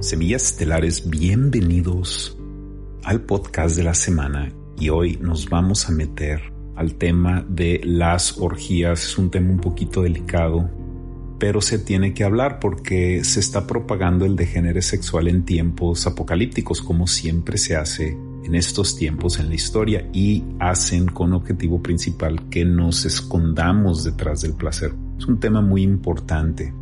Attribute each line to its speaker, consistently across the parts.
Speaker 1: Semillas Estelares, bienvenidos al podcast de la semana y hoy nos vamos a meter al tema de las orgías. Es un tema un poquito delicado, pero se tiene que hablar porque se está propagando el degenere sexual en tiempos apocalípticos, como siempre se hace en estos tiempos en la historia y hacen con objetivo principal que nos escondamos detrás del placer. Es un tema muy importante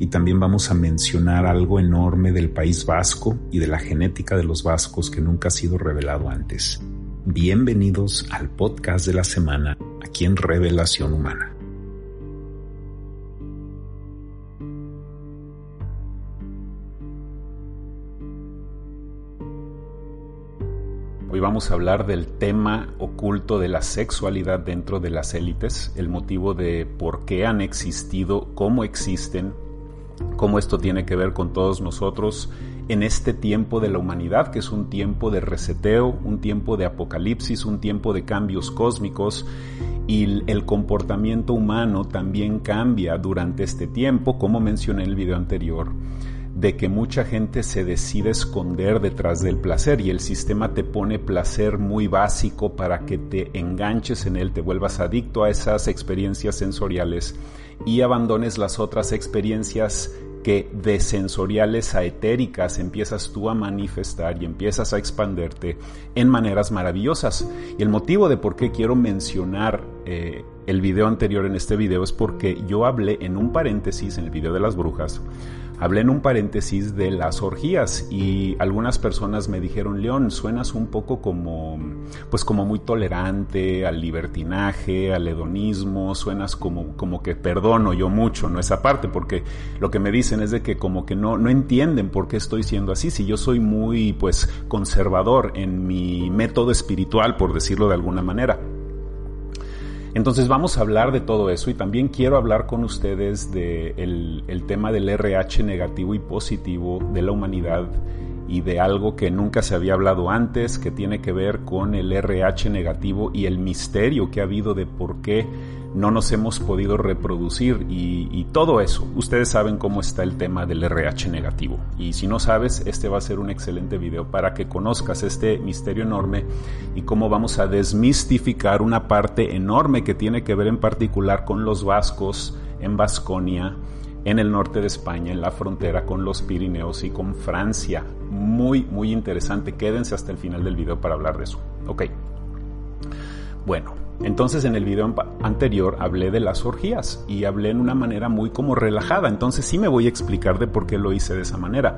Speaker 1: y también vamos a mencionar algo enorme del país vasco y de la genética de los vascos que nunca ha sido revelado antes. Bienvenidos al podcast de la semana aquí en Revelación Humana. Hoy vamos a hablar del tema oculto de la sexualidad dentro de las élites, el motivo de por qué han existido, cómo existen, cómo esto tiene que ver con todos nosotros en este tiempo de la humanidad, que es un tiempo de reseteo, un tiempo de apocalipsis, un tiempo de cambios cósmicos. Y el comportamiento humano también cambia durante este tiempo, como mencioné en el video anterior de que mucha gente se decide esconder detrás del placer y el sistema te pone placer muy básico para que te enganches en él, te vuelvas adicto a esas experiencias sensoriales y abandones las otras experiencias que de sensoriales a etéricas empiezas tú a manifestar y empiezas a expanderte en maneras maravillosas. Y el motivo de por qué quiero mencionar eh, el video anterior en este video es porque yo hablé en un paréntesis en el video de las brujas hablé en un paréntesis de las orgías y algunas personas me dijeron, León, suenas un poco como, pues como muy tolerante al libertinaje, al hedonismo, suenas como, como que perdono yo mucho, ¿no? Esa parte, porque lo que me dicen es de que como que no, no entienden por qué estoy siendo así, si yo soy muy, pues, conservador en mi método espiritual, por decirlo de alguna manera. Entonces vamos a hablar de todo eso y también quiero hablar con ustedes del el tema del RH negativo y positivo de la humanidad y de algo que nunca se había hablado antes, que tiene que ver con el RH negativo y el misterio que ha habido de por qué no nos hemos podido reproducir y, todo eso. Ustedes saben cómo está el tema del RH negativo. Y si no sabes, este va a ser un excelente video para que conozcas este misterio enorme y cómo vamos a desmistificar una parte enorme que tiene que ver en particular con los vascos en Vasconia, en el norte de España, en la frontera con los Pirineos y con Francia. Muy, muy interesante. Quédense hasta el final del video para hablar de eso. Ok. Bueno, entonces en el video anterior hablé de las orgías y hablé en una manera muy como relajada, entonces sí me voy a explicar de por qué lo hice de esa manera.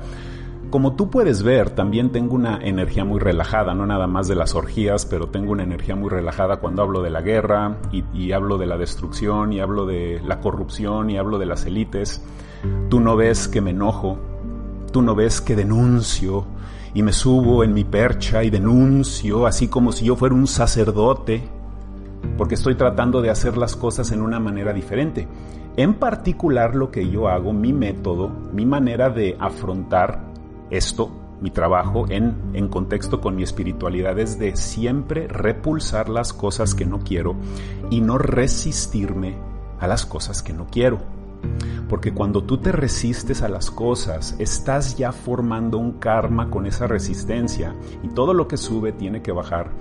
Speaker 1: Como tú puedes ver, también tengo una energía muy relajada, no nada más de las orgías, pero tengo una energía muy relajada cuando hablo de la guerra y, y hablo de la destrucción y hablo de la corrupción y hablo de las élites. Tú no ves que me enojo, tú no ves que denuncio y me subo en mi percha y denuncio, así como si yo fuera un sacerdote porque estoy tratando de hacer las cosas en una manera diferente. En particular lo que yo hago, mi método, mi manera de afrontar esto, mi trabajo en, en contexto con mi espiritualidad es de siempre repulsar las cosas que no quiero y no resistirme a las cosas que no quiero. Porque cuando tú te resistes a las cosas, estás ya formando un karma con esa resistencia y todo lo que sube tiene que bajar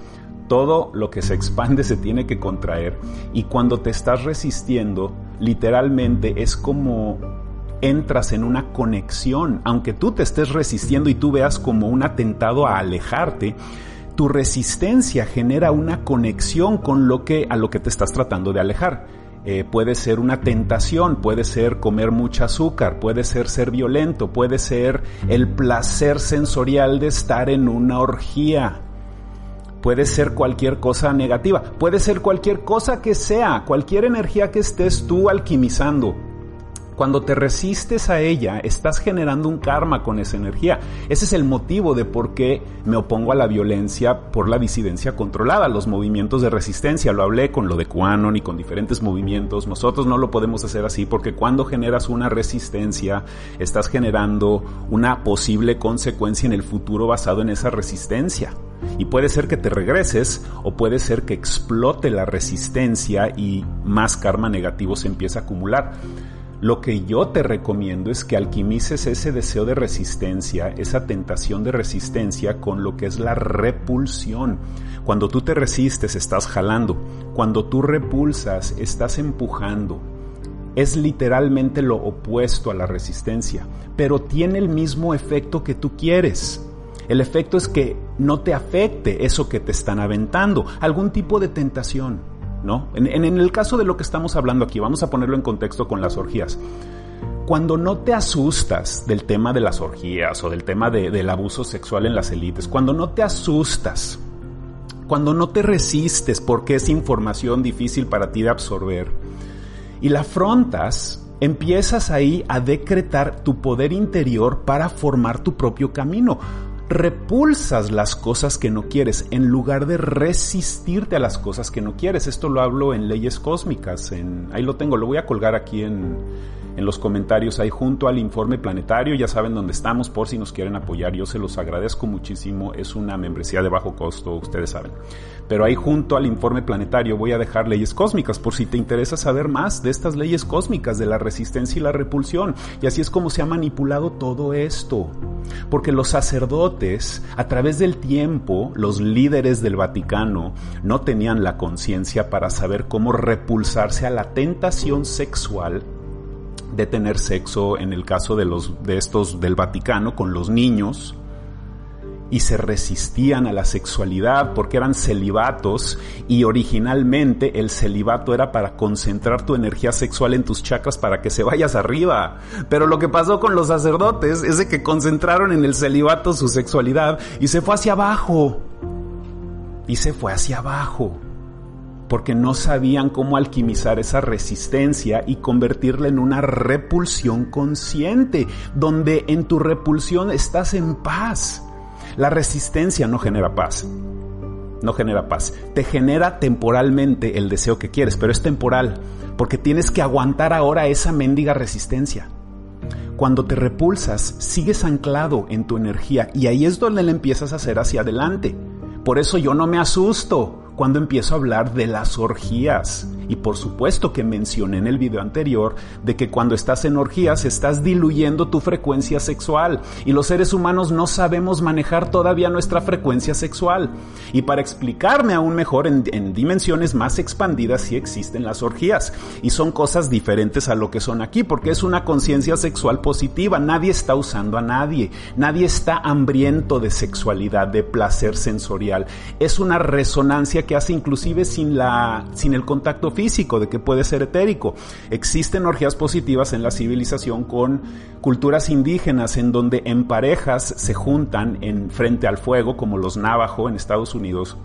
Speaker 1: todo lo que se expande se tiene que contraer y cuando te estás resistiendo, literalmente es como entras en una conexión, aunque tú te estés resistiendo y tú veas como un atentado a alejarte, tu resistencia genera una conexión con lo que a lo que te estás tratando de alejar. Eh, puede ser una tentación, puede ser comer mucho azúcar, puede ser ser violento, puede ser el placer sensorial de estar en una orgía Puede ser cualquier cosa negativa, puede ser cualquier cosa que sea, cualquier energía que estés tú alquimizando. Cuando te resistes a ella, estás generando un karma con esa energía. Ese es el motivo de por qué me opongo a la violencia por la disidencia controlada, los movimientos de resistencia. Lo hablé con lo de Quanon y con diferentes movimientos. Nosotros no lo podemos hacer así porque cuando generas una resistencia, estás generando una posible consecuencia en el futuro basado en esa resistencia. Y puede ser que te regreses o puede ser que explote la resistencia y más karma negativo se empieza a acumular. Lo que yo te recomiendo es que alquimices ese deseo de resistencia, esa tentación de resistencia con lo que es la repulsión. Cuando tú te resistes, estás jalando. Cuando tú repulsas, estás empujando. Es literalmente lo opuesto a la resistencia, pero tiene el mismo efecto que tú quieres. El efecto es que no te afecte eso que te están aventando, algún tipo de tentación, ¿no? En, el caso de lo que estamos hablando aquí, vamos a ponerlo en contexto con las orgías. Cuando no te asustas del tema de las orgías o del tema del abuso sexual en las élites, cuando no te asustas, cuando no te resistes porque es información difícil para ti de absorber y la afrontas, empiezas ahí a decretar tu poder interior para formar tu propio camino repulsas las cosas que no quieres en lugar de resistirte a las cosas que no quieres. Esto lo hablo en leyes cósmicas. En, ahí lo tengo, lo voy a colgar aquí en, en los comentarios ahí junto al informe planetario. Ya saben dónde estamos por si nos quieren apoyar. Yo se los agradezco muchísimo. Es una membresía de bajo costo, ustedes saben. Pero ahí junto al informe planetario voy a dejar leyes cósmicas por si te interesa saber más de estas leyes cósmicas, de la resistencia y la repulsión. Y así es como se ha manipulado todo esto. Porque los sacerdotes, a través del tiempo, los líderes del Vaticano, no tenían la conciencia para saber cómo repulsarse a la tentación sexual de tener sexo en el caso de los de estos del Vaticano con los niños y se resistían a la sexualidad porque eran celibatos y originalmente el celibato era para concentrar tu energía sexual en tus chakras para que se vayas arriba. Pero lo que pasó con los sacerdotes es de que concentraron en el celibato su sexualidad y se fue hacia abajo. Y se fue hacia abajo porque no sabían cómo alquimizar esa resistencia y convertirla en una repulsión consciente, donde en tu repulsión estás en paz. La resistencia no genera paz. No genera paz. Te genera temporalmente el deseo que quieres, pero es temporal, porque tienes que aguantar ahora esa mendiga resistencia. Cuando te repulsas, sigues anclado en tu energía y ahí es donde le empiezas a hacer hacia adelante. Por eso yo no me asusto cuando empiezo a hablar de las orgías. Y por supuesto que mencioné en el video anterior de que cuando estás en orgías estás diluyendo tu frecuencia sexual y los seres humanos no sabemos manejar todavía nuestra frecuencia sexual. Y para explicarme aún mejor en, en dimensiones más expandidas sí existen las orgías y son cosas diferentes a lo que son aquí porque es una conciencia sexual positiva. Nadie está usando a nadie, nadie está hambriento de sexualidad, de placer sensorial. Es una resonancia que hace inclusive sin, la, sin el contacto físico, de que puede ser etérico. Existen orgías positivas en la civilización con culturas indígenas en donde en parejas se juntan en frente al fuego, como los Navajo en Estados Unidos,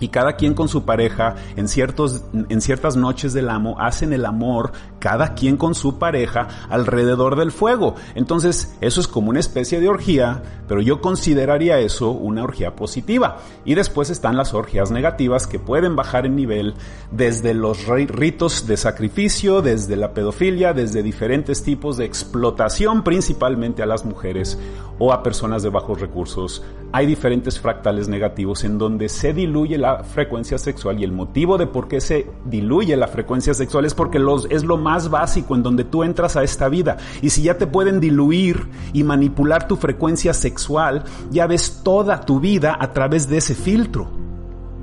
Speaker 1: y cada quien con su pareja en ciertos en ciertas noches del amo hacen el amor cada quien con su pareja alrededor del fuego. Entonces, eso es como una especie de orgía, pero yo consideraría eso una orgía positiva. Y después están las orgías negativas que pueden bajar en nivel desde los ritos de sacrificio, desde la pedofilia, desde diferentes tipos de explotación principalmente a las mujeres o a personas de bajos recursos. Hay diferentes fractales negativos en donde se diluye la frecuencia sexual y el motivo de por qué se diluye la frecuencia sexual es porque los, es lo más básico en donde tú entras a esta vida. Y si ya te pueden diluir y manipular tu frecuencia sexual, ya ves toda tu vida a través de ese filtro.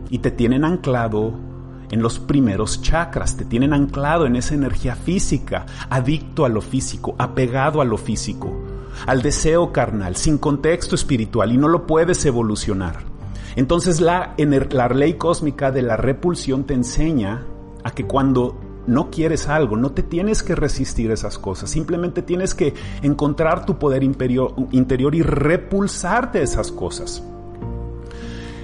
Speaker 1: Y te tienen anclado en los primeros chakras, te tienen anclado en esa energía física, adicto a lo físico, apegado a lo físico, al deseo carnal, sin contexto espiritual y no lo puedes evolucionar. Entonces la, ley cósmica de la repulsión te enseña a que cuando no quieres algo, no te tienes que resistir esas cosas, simplemente tienes que encontrar tu poder interior y repulsarte esas cosas.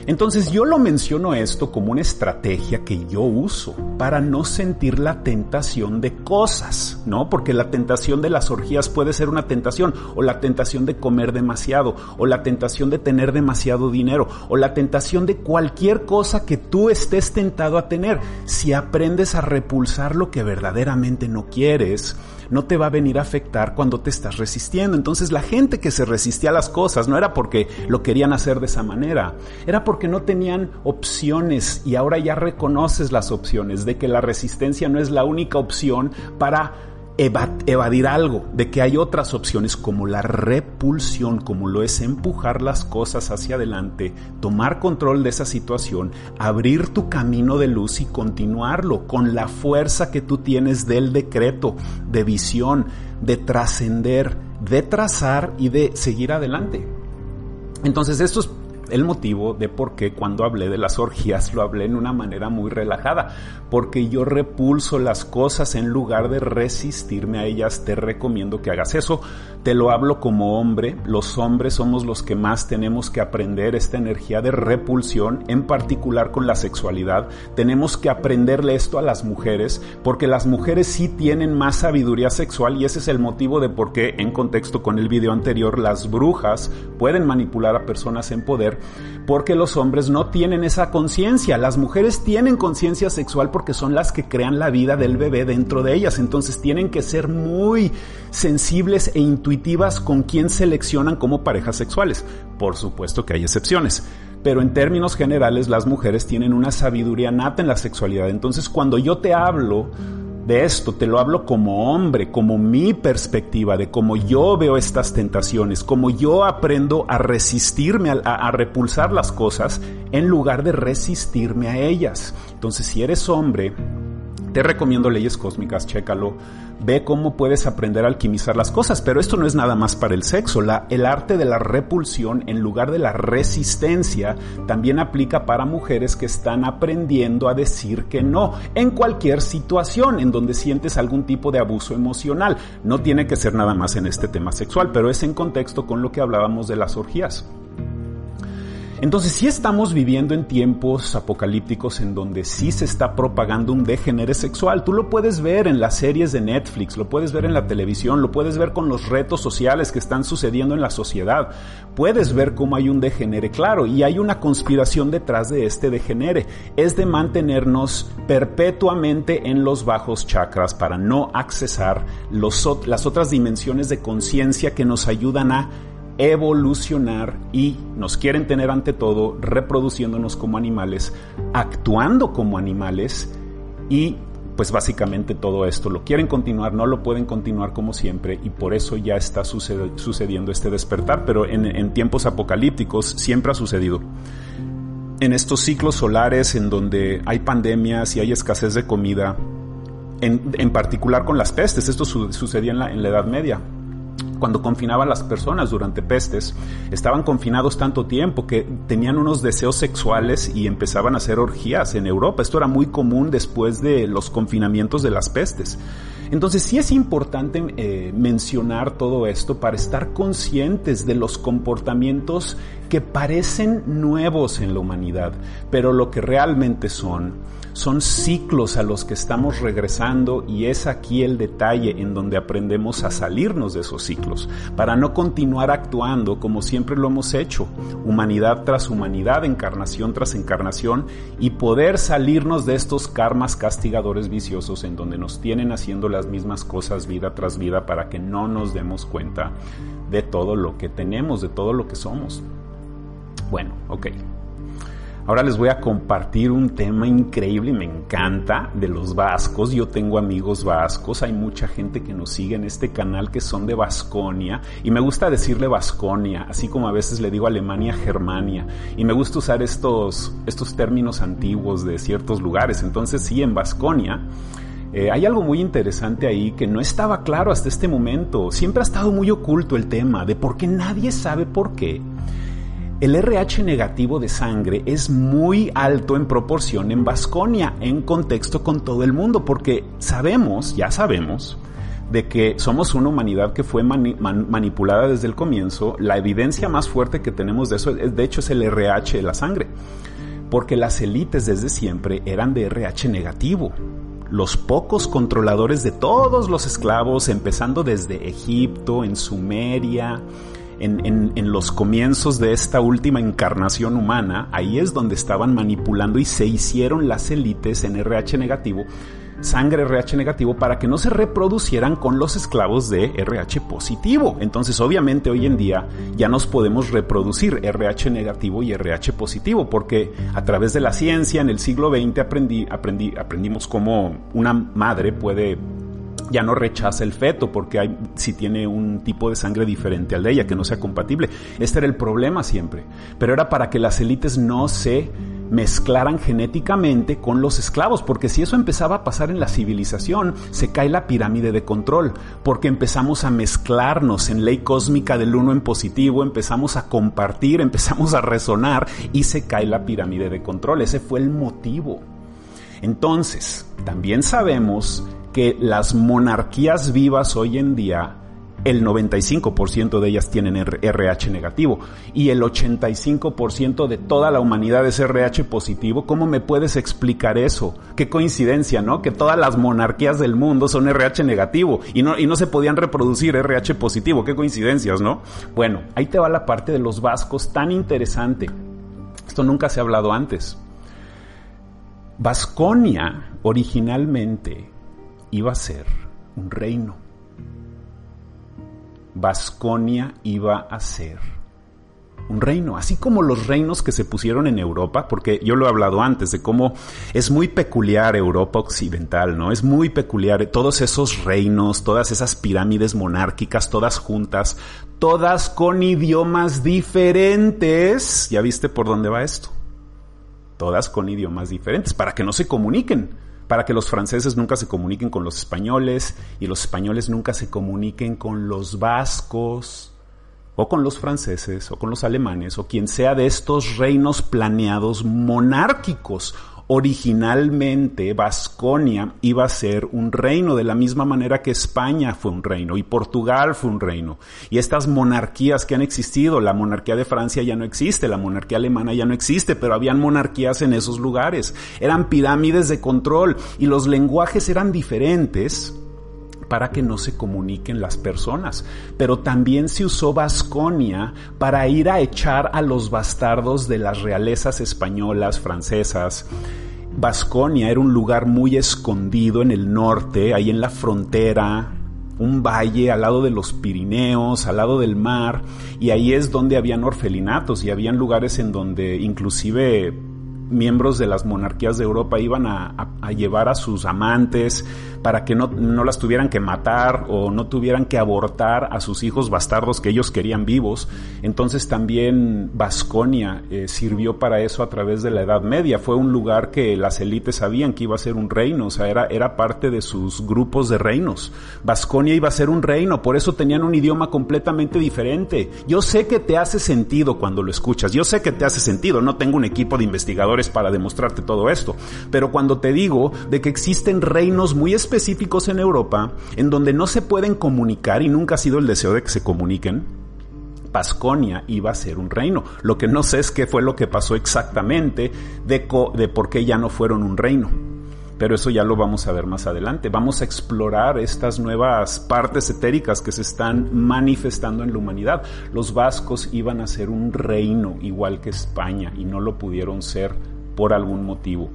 Speaker 1: Entonces yo lo menciono esto como una estrategia que yo uso para no sentir la tentación de cosas, ¿no? Porque la tentación de las orgías puede ser una tentación, o la tentación de comer demasiado, o la tentación de tener demasiado dinero, o la tentación de cualquier cosa que tú estés tentado a tener. Si aprendes a repulsar lo que verdaderamente no quieres, no te va a venir a afectar cuando te estás resistiendo. Entonces la gente que se resistía a las cosas no era porque lo querían hacer de esa manera, era porque no tenían opciones y ahora ya reconoces las opciones de que la resistencia no es la única opción para evadir algo, de que hay otras opciones como la repulsión, como lo es empujar las cosas hacia adelante, tomar control de esa situación, abrir tu camino de luz y continuarlo con la fuerza que tú tienes del decreto, de visión, de trascender, de trazar y de seguir adelante. Entonces esto es el motivo de por qué cuando hablé de las orgías lo hablé en una manera muy relajada, porque yo repulso las cosas en lugar de resistirme a ellas, te recomiendo que hagas eso. Te lo hablo como hombre, los hombres somos los que más tenemos que aprender esta energía de repulsión, en particular con la sexualidad. Tenemos que aprenderle esto a las mujeres, porque las mujeres sí tienen más sabiduría sexual y ese es el motivo de por qué, en contexto con el video anterior, las brujas pueden manipular a personas en poder porque los hombres no tienen esa conciencia. Las mujeres tienen conciencia sexual porque son las que crean la vida del bebé dentro de ellas. Entonces tienen que ser muy sensibles e intuitivas con quien seleccionan como parejas sexuales. Por supuesto que hay excepciones pero en términos generales las mujeres tienen una sabiduría nata en la sexualidad. Entonces cuando yo te hablo de esto, te lo hablo como hombre, como mi perspectiva, de cómo yo veo estas tentaciones, cómo yo aprendo a resistirme, a, repulsar las cosas en lugar de resistirme a ellas. Entonces, si eres hombre, te recomiendo leyes cósmicas, chécalo ve cómo puedes aprender a alquimizar las cosas, pero esto no es nada más para el sexo. La, el arte de la repulsión en lugar de la resistencia también aplica para mujeres que están aprendiendo a decir que no en cualquier situación en donde sientes algún tipo de abuso emocional. No tiene que ser nada más en este tema sexual, pero es en contexto con lo que hablábamos de las orgías. Entonces sí estamos viviendo en tiempos apocalípticos en donde sí se está propagando un degenere sexual. Tú lo puedes ver en las series de Netflix, lo puedes ver en la televisión, lo puedes ver con los retos sociales que están sucediendo en la sociedad. Puedes ver cómo hay un degenere claro y hay una conspiración detrás de este degenere. Es de mantenernos perpetuamente en los bajos chakras para no accesar las otras dimensiones de conciencia que nos ayudan a evolucionar y nos quieren tener ante todo reproduciéndonos como animales, actuando como animales y pues básicamente todo esto lo quieren continuar, no lo pueden continuar como siempre y por eso ya está sucediendo este despertar, pero en, tiempos apocalípticos siempre ha sucedido. En estos ciclos solares en donde hay pandemias y hay escasez de comida, en, particular con las pestes, esto sucedía en la, en la Edad Media, cuando confinaban a las personas durante pestes, estaban confinados tanto tiempo que tenían unos deseos sexuales y empezaban a hacer orgías en Europa. Esto era muy común después de los confinamientos de las pestes. Entonces sí es importante eh, mencionar todo esto para estar conscientes de los comportamientos que parecen nuevos en la humanidad, pero lo que realmente son son ciclos a los que estamos regresando y es aquí el detalle en donde aprendemos a salirnos de esos ciclos, para no continuar actuando como siempre lo hemos hecho, humanidad tras humanidad, encarnación tras encarnación, y poder salirnos de estos karmas castigadores viciosos en donde nos tienen haciendo las mismas cosas vida tras vida para que no nos demos cuenta de todo lo que tenemos, de todo lo que somos. Bueno, ok. Ahora les voy a compartir un tema increíble y me encanta de los vascos. Yo tengo amigos vascos, hay mucha gente que nos sigue en este canal que son de Vasconia y me gusta decirle Vasconia, así como a veces le digo Alemania, Germania y me gusta usar estos, estos términos antiguos de ciertos lugares. Entonces sí, en Vasconia. Eh, hay algo muy interesante ahí que no estaba claro hasta este momento. Siempre ha estado muy oculto el tema de por qué nadie sabe por qué el RH negativo de sangre es muy alto en proporción en Vasconia, en contexto con todo el mundo, porque sabemos, ya sabemos, de que somos una humanidad que fue manipulada desde el comienzo. La evidencia más fuerte que tenemos de eso, de hecho, es el RH de la sangre, porque las élites desde siempre eran de RH negativo. Los pocos controladores de todos los esclavos, empezando desde Egipto, en Sumeria, en, los comienzos de esta última encarnación humana, ahí es donde estaban manipulando y se hicieron las élites en RH negativo, sangre RH negativo, para que no se reproducieran con los esclavos de RH positivo. Entonces, obviamente, hoy en día ya nos podemos reproducir RH negativo y RH positivo, porque a través de la ciencia en el siglo XX aprendí, aprendí, aprendimos cómo una madre puede ya no rechaza el feto porque hay, si tiene un tipo de sangre diferente al de ella, que no sea compatible. Este era el problema siempre. Pero era para que las élites no se mezclaran genéticamente con los esclavos, porque si eso empezaba a pasar en la civilización, se cae la pirámide de control, porque empezamos a mezclarnos en ley cósmica del uno en positivo, empezamos a compartir, empezamos a resonar y se cae la pirámide de control. Ese fue el motivo. Entonces, también sabemos que las monarquías vivas hoy en día, el 95% de ellas tienen RH negativo y el 85% de toda la humanidad es RH positivo. ¿Cómo me puedes explicar eso? Qué coincidencia, ¿no? Que todas las monarquías del mundo son RH negativo y no, y no se podían reproducir RH positivo. Qué coincidencias, ¿no? Bueno, ahí te va la parte de los vascos tan interesante. Esto nunca se ha hablado antes. Vasconia originalmente iba a ser un reino. Vasconia iba a ser un reino, así como los reinos que se pusieron en Europa, porque yo lo he hablado antes de cómo es muy peculiar Europa occidental, ¿no? Es muy peculiar todos esos reinos, todas esas pirámides monárquicas, todas juntas, todas con idiomas diferentes. ¿Ya viste por dónde va esto? Todas con idiomas diferentes, para que no se comuniquen para que los franceses nunca se comuniquen con los españoles y los españoles nunca se comuniquen con los vascos o con los franceses o con los alemanes o quien sea de estos reinos planeados monárquicos originalmente Vasconia iba a ser un reino, de la misma manera que España fue un reino y Portugal fue un reino. Y estas monarquías que han existido, la monarquía de Francia ya no existe, la monarquía alemana ya no existe, pero habían monarquías en esos lugares. Eran pirámides de control y los lenguajes eran diferentes para que no se comuniquen las personas. Pero también se usó Vasconia para ir a echar a los bastardos de las realezas españolas, francesas. Vasconia era un lugar muy escondido en el norte, ahí en la frontera, un valle al lado de los Pirineos, al lado del mar, y ahí es donde habían orfelinatos y habían lugares en donde inclusive miembros de las monarquías de Europa iban a, llevar a sus amantes para que no, no, las tuvieran que matar o no tuvieran que abortar a sus hijos bastardos que ellos querían vivos. Entonces también Vasconia eh, sirvió para eso a través de la Edad Media. Fue un lugar que las élites sabían que iba a ser un reino, o sea, era, era parte de sus grupos de reinos. Vasconia iba a ser un reino, por eso tenían un idioma completamente diferente. Yo sé que te hace sentido cuando lo escuchas, yo sé que te hace sentido, no tengo un equipo de investigadores para demostrarte todo esto, pero cuando te digo de que existen reinos muy específicos, en Europa en donde no se pueden comunicar y nunca ha sido el deseo de que se comuniquen, Pasconia iba a ser un reino. Lo que no sé es qué fue lo que pasó exactamente de por qué ya no fueron un reino. Pero eso ya lo vamos a ver más adelante. Vamos a explorar estas nuevas partes etéricas que se están manifestando en la humanidad. Los vascos iban a ser un reino igual que España y no lo pudieron ser por algún motivo.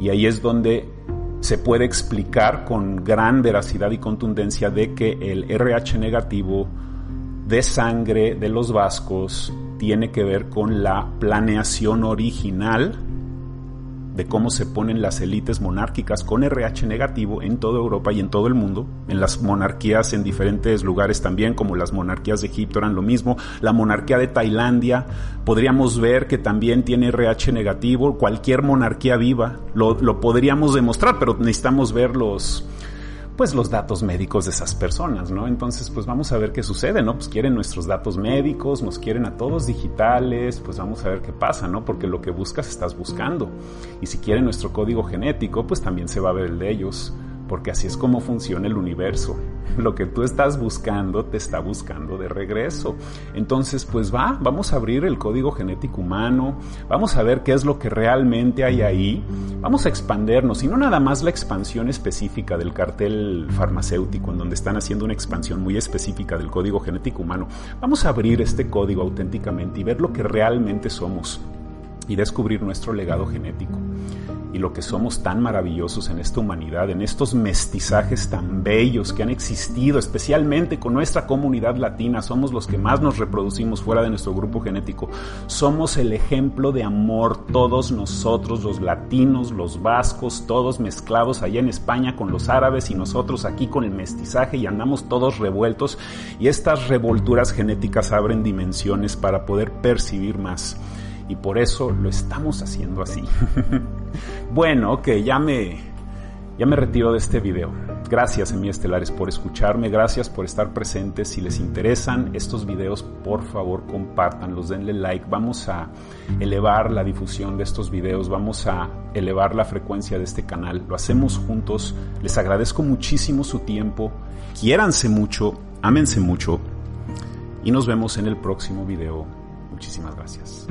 Speaker 1: Y ahí es donde se puede explicar con gran veracidad y contundencia de que el RH negativo de sangre de los vascos tiene que ver con la planeación original de cómo se ponen las élites monárquicas con RH negativo en toda Europa y en todo el mundo, en las monarquías en diferentes lugares también, como las monarquías de Egipto eran lo mismo, la monarquía de Tailandia, podríamos ver que también tiene RH negativo, cualquier monarquía viva, lo, lo podríamos demostrar, pero necesitamos ver los, pues los datos médicos de esas personas, ¿no? Entonces, pues vamos a ver qué sucede, ¿no? Pues quieren nuestros datos médicos, nos quieren a todos digitales, pues vamos a ver qué pasa, ¿no? Porque lo que buscas estás buscando. Y si quieren nuestro código genético, pues también se va a ver el de ellos porque así es como funciona el universo. Lo que tú estás buscando te está buscando de regreso. Entonces, pues va, vamos a abrir el código genético humano, vamos a ver qué es lo que realmente hay ahí, vamos a expandernos, y no nada más la expansión específica del cartel farmacéutico, en donde están haciendo una expansión muy específica del código genético humano. Vamos a abrir este código auténticamente y ver lo que realmente somos y descubrir nuestro legado genético. Y lo que somos tan maravillosos en esta humanidad, en estos mestizajes tan bellos que han existido, especialmente con nuestra comunidad latina, somos los que más nos reproducimos fuera de nuestro grupo genético. Somos el ejemplo de amor, todos nosotros, los latinos, los vascos, todos mezclados allá en España con los árabes y nosotros aquí con el mestizaje y andamos todos revueltos y estas revolturas genéticas abren dimensiones para poder percibir más y por eso lo estamos haciendo así. bueno, ok, ya me, ya me retiro de este video. Gracias, Estelares, por escucharme, gracias por estar presentes. Si les interesan estos videos, por favor, compártanlos, denle like. Vamos a elevar la difusión de estos videos, vamos a elevar la frecuencia de este canal. Lo hacemos juntos. Les agradezco muchísimo su tiempo. Quiéranse mucho, ámense mucho y nos vemos en el próximo video. Muchísimas gracias.